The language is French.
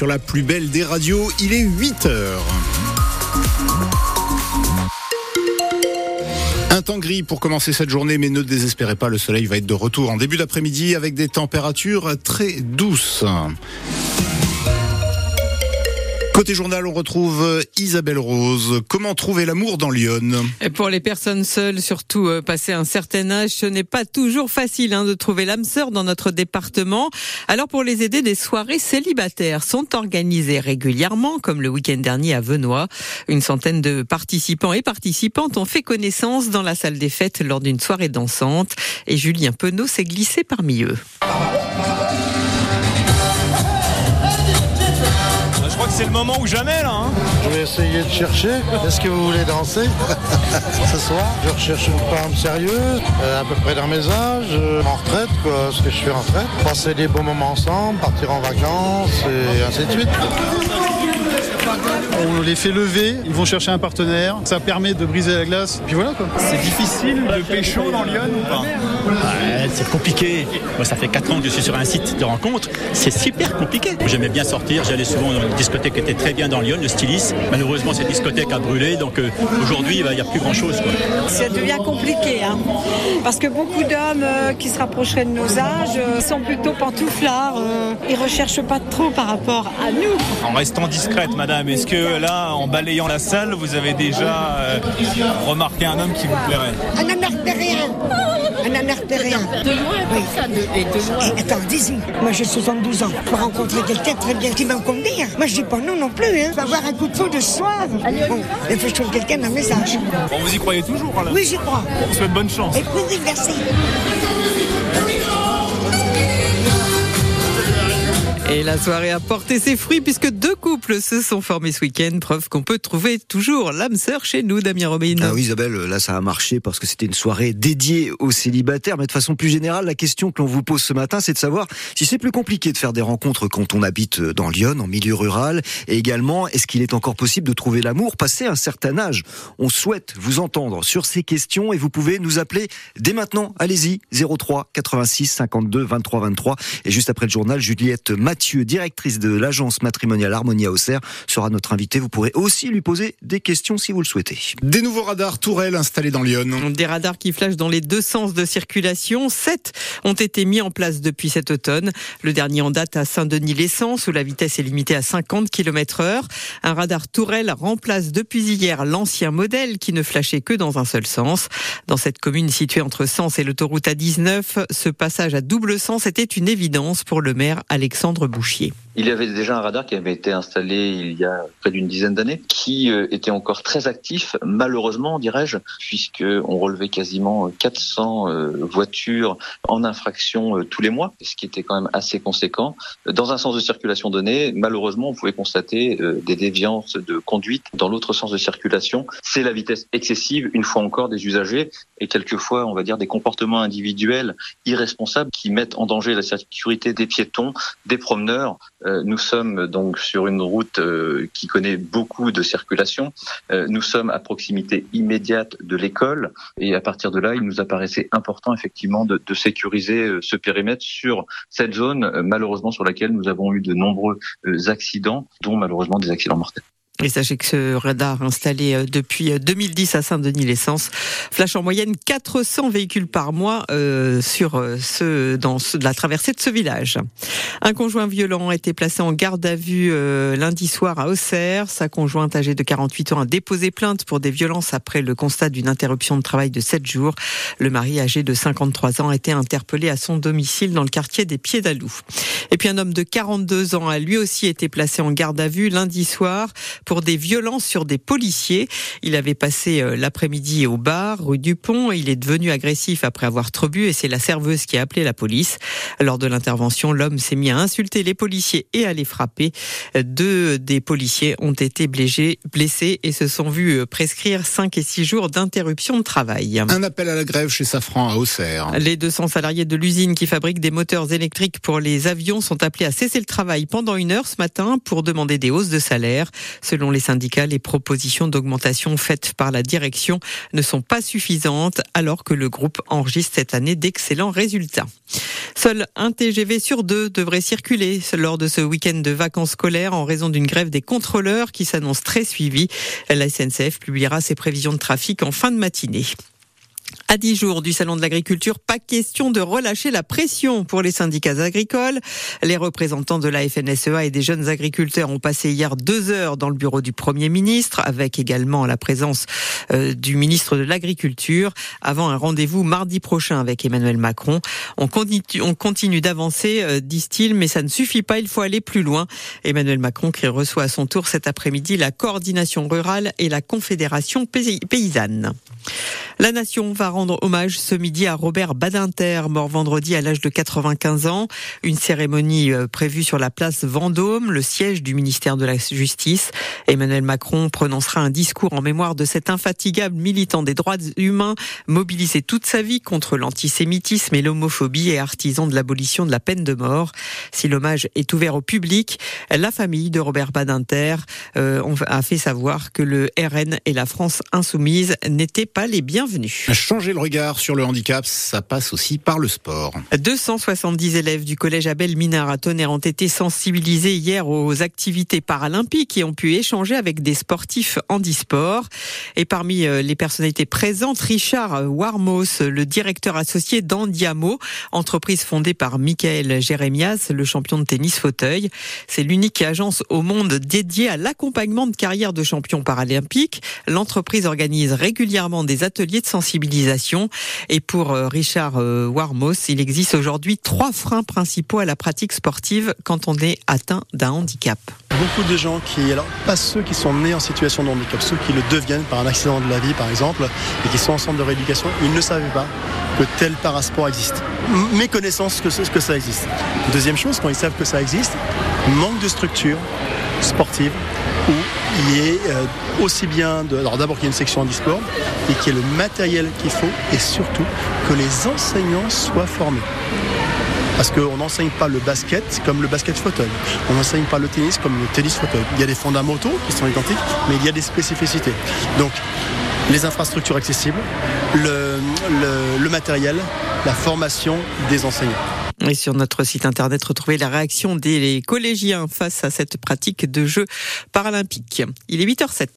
sur la plus belle des radios. Il est 8 heures. Un temps gris pour commencer cette journée, mais ne désespérez pas, le soleil va être de retour en début d'après-midi avec des températures très douces. Côté journal, on retrouve Isabelle Rose. Comment trouver l'amour dans Lyon? Pour les personnes seules, surtout euh, passé un certain âge, ce n'est pas toujours facile hein, de trouver l'âme sœur dans notre département. Alors pour les aider, des soirées célibataires sont organisées régulièrement, comme le week-end dernier à Venoy. Une centaine de participants et participantes ont fait connaissance dans la salle des fêtes lors d'une soirée dansante. Et Julien Penaud s'est glissé parmi eux. Le moment ou jamais là. Hein Je vais essayer de chercher. Est-ce que vous voulez danser? Ce soir Je recherche une femme sérieuse, euh, à peu près dans mes âges, euh, en retraite, quoi, ce que je fais en retraite. Passer des bons moments ensemble, partir en vacances et ainsi de suite. On les fait lever, ils vont chercher un partenaire, ça permet de briser la glace, puis voilà quoi. C'est difficile de pécho dans Lyon ou pas? Ouais, c'est compliqué. Moi, ça fait 4 ans que je suis sur un site de rencontre. C'est super compliqué. J'aimais bien sortir. J'allais souvent dans une discothèque qui était très bien dans Lyon, le Stylis. Malheureusement, cette discothèque a brûlé. Donc euh, aujourd'hui, bah, il n'y a plus grand-chose. Quoi. Ça devient compliqué, hein. parce que beaucoup d'hommes euh, qui se rapprocheraient de nos âges euh, sont plutôt pantouflards. euh, ils recherchent pas trop par rapport à nous. En restant discrète, madame, est-ce que là, en balayant la salle, vous avez déjà euh, remarqué un homme qui vous plairait? Un anartérien. Un anartérien. De loin, ça, de, et de loin. Attends, dis-y. Moi, j'ai 72 ans. Pour rencontrer quelqu'un très bien qui va me convenir? Moi, je dis pas non non plus. Hein. Faut avoir un coup de foudre ce soir. Bon, il faut que je trouve quelqu'un dans mes âges. Bon, vous y croyez toujours là Oui, j'y crois. On vous souhaite bonne chance. Et oui, merci. Et la soirée a porté ses fruits puisque deux couples se sont formés ce week-end. Preuve qu'on peut trouver toujours l'âme sœur chez nous, Damien Robin. Ah oui, Isabelle, là ça a marché parce que c'était une soirée dédiée aux célibataires. Mais de façon plus générale, la question que l'on vous pose ce matin, c'est de savoir si c'est plus compliqué de faire des rencontres quand on habite dans Lyon, en milieu rural. Et également, est-ce qu'il est encore possible de trouver l'amour passé un certain âge? On souhaite vous entendre sur ces questions et vous pouvez nous appeler dès maintenant. Allez-y, 03 86 52 23 23. Et juste après le journal, Juliette Mathieu, directrice de l'agence matrimoniale Harmonia Auxerre, sera notre invitée. Vous pourrez aussi lui poser des questions si vous le souhaitez. Des nouveaux radars tourelles installés dans Lyon. Des radars qui flashent dans les deux sens de circulation. Sept ont été mis en place depuis cet automne. Le dernier en date à Saint-Denis-l'Essence où la vitesse est limitée à 50 km heure. Un radar tourelle remplace depuis hier l'ancien modèle qui ne flashait que dans un seul sens. Dans cette commune située entre Sens et l'autoroute A19, ce passage à double sens était une évidence pour le maire Alexandre Bouchier. Il y avait déjà un radar qui avait été installé il y a près d'une dizaine d'années, qui euh, était encore très actif, malheureusement, dirais-je, puisque on relevait quasiment 400 euh, voitures en infraction euh, tous les mois, ce qui était quand même assez conséquent. Dans un sens de circulation donné, malheureusement, on pouvait constater des déviances de conduite dans l'autre sens de circulation. C'est la vitesse excessive, une fois encore, des usagers et quelquefois, on va dire, des comportements individuels irresponsables qui mettent en danger la sécurité des piétons, des promeneurs. Euh, nous sommes donc sur une route euh, qui connaît beaucoup de circulation. Euh, nous sommes à proximité immédiate de l'école et à partir de là, il nous apparaissait important effectivement de, de sécuriser ce périmètre sur cette zone, malheureusement sur laquelle nous avons eu de nombreux accidents, dont malheureusement des accidents mortels. Et sachez que ce radar installé euh, depuis 2010 à Saint-Denis-l'Essence flash en moyenne 400 véhicules par mois euh, sur euh, ce dans ce, la traversée de ce village. Un conjoint violent a été placé en garde à vue euh, lundi soir à Auxerre. Sa conjointe âgée de 48 ans a déposé plainte pour des violences après le constat d'une interruption de travail de 7 jours. Le mari âgé de 53 ans a été interpellé à son domicile dans le quartier des Pieds d'Alou. Et puis un homme de 42 ans a lui aussi été placé en garde à vue lundi soir pour des violences sur des policiers. Il avait passé euh, l'après-midi au bar, rue du Pont. Il est devenu agressif après avoir trop bu et c'est la serveuse qui a appelé la police. Lors de l'intervention, l'homme s'est mis à insulter les policiers et à les frapper. Deux des policiers ont été blessés, blessés et se sont vus euh, prescrire 5 et 6 jours d'interruption de travail. Un appel à la grève chez Safran à Auxerre. Les 200 salariés de l'usine qui fabrique des moteurs électriques pour les avions sont appelés à cesser le travail pendant une heure ce matin pour demander des hausses de salaire. Selon Selon les syndicats, les propositions d'augmentation faites par la direction ne sont pas suffisantes alors que le groupe enregistre cette année d'excellents résultats. Seul un TGV sur deux devrait circuler lors de ce week-end de vacances scolaires en raison d'une grève des contrôleurs qui s'annonce très suivie. La SNCF publiera ses prévisions de trafic en fin de matinée. À dix jours du Salon de l'agriculture, pas question de relâcher la pression pour les syndicats agricoles. Les représentants de la FNSEA et des jeunes agriculteurs ont passé hier deux heures dans le bureau du Premier ministre, avec également la présence euh, du ministre de l'Agriculture, avant un rendez-vous mardi prochain avec Emmanuel Macron. On continue, on continue d'avancer, euh, disent-ils, mais ça ne suffit pas, il faut aller plus loin. Emmanuel Macron qui reçoit à son tour cet après-midi la coordination rurale et la confédération paysanne. La nation va rendre hommage ce midi à Robert Badinter, mort vendredi à l'âge de 95 ans. Une cérémonie euh, prévue sur la place Vendôme, le siège du ministère de la Justice. Emmanuel Macron prononcera un discours en mémoire de cet infatigable militant des droits humains, mobilisé toute sa vie contre l'antisémitisme et l'homophobie et artisan de l'abolition de la peine de mort. Si l'hommage est ouvert au public, la famille de Robert Badinter euh, a fait savoir que le RN et la France insoumise n'étaient pas les bienvenus. Le regard sur le handicap, ça passe aussi par le sport. 270 élèves du collège Abel Minard à Tonnerre ont été sensibilisés hier aux activités paralympiques et ont pu échanger avec des sportifs handisport. Et parmi euh, les personnalités présentes, Richard Warmos, le directeur associé d'Andiamo, entreprise fondée par Michael Jérémias, le champion de tennis fauteuil. C'est l'unique agence au monde dédiée à l'accompagnement de carrière de champions paralympiques. L'entreprise organise régulièrement des ateliers de sensibilisation. Et pour euh, Richard euh, Warmos, il existe aujourd'hui trois freins principaux à la pratique sportive quand on est atteint d'un handicap. Beaucoup de gens qui, alors pas ceux qui sont nés en situation de handicap, ceux qui le deviennent par un accident de la vie par exemple, et qui sont en centre de rééducation, ils ne savaient pas que tel parasport existe. Méconnaissance que, que ça existe. Deuxième chose, quand ils savent que ça existe, manque de structure sportive il ait euh, aussi bien alors d'abord qu'il y ait une section handisport et qu'il y ait le matériel qu'il faut et surtout que les enseignants soient formés. Parce qu'on n'enseigne pas le basket comme le basket fauteuil. On n'enseigne pas le tennis comme le tennis fauteuil. Il y a des fondamentaux qui sont identiques, mais il y a des spécificités. Donc, les infrastructures accessibles, le, le, le matériel, la formation des enseignants. Et sur notre site internet, retrouvez la réaction des collégiens face à cette pratique de jeux paralympiques. Il est 8h07.